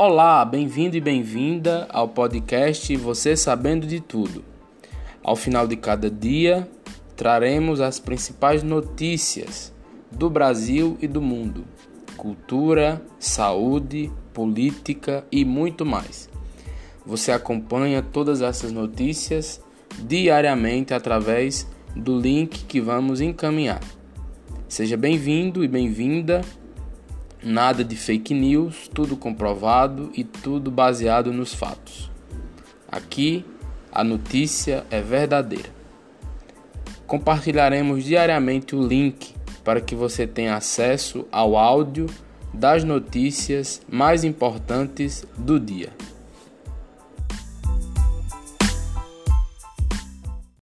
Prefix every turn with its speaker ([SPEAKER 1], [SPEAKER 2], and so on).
[SPEAKER 1] Olá, bem-vindo e bem-vinda ao podcast Você Sabendo de Tudo. Ao final de cada dia, traremos as principais notícias do Brasil e do mundo, cultura, saúde, política e muito mais. Você acompanha todas essas notícias diariamente através do link que vamos encaminhar. Seja bem-vindo e bem-vinda. Nada de fake news, tudo comprovado e tudo baseado nos fatos. Aqui a notícia é verdadeira. Compartilharemos diariamente o link para que você tenha acesso ao áudio das notícias mais importantes do dia.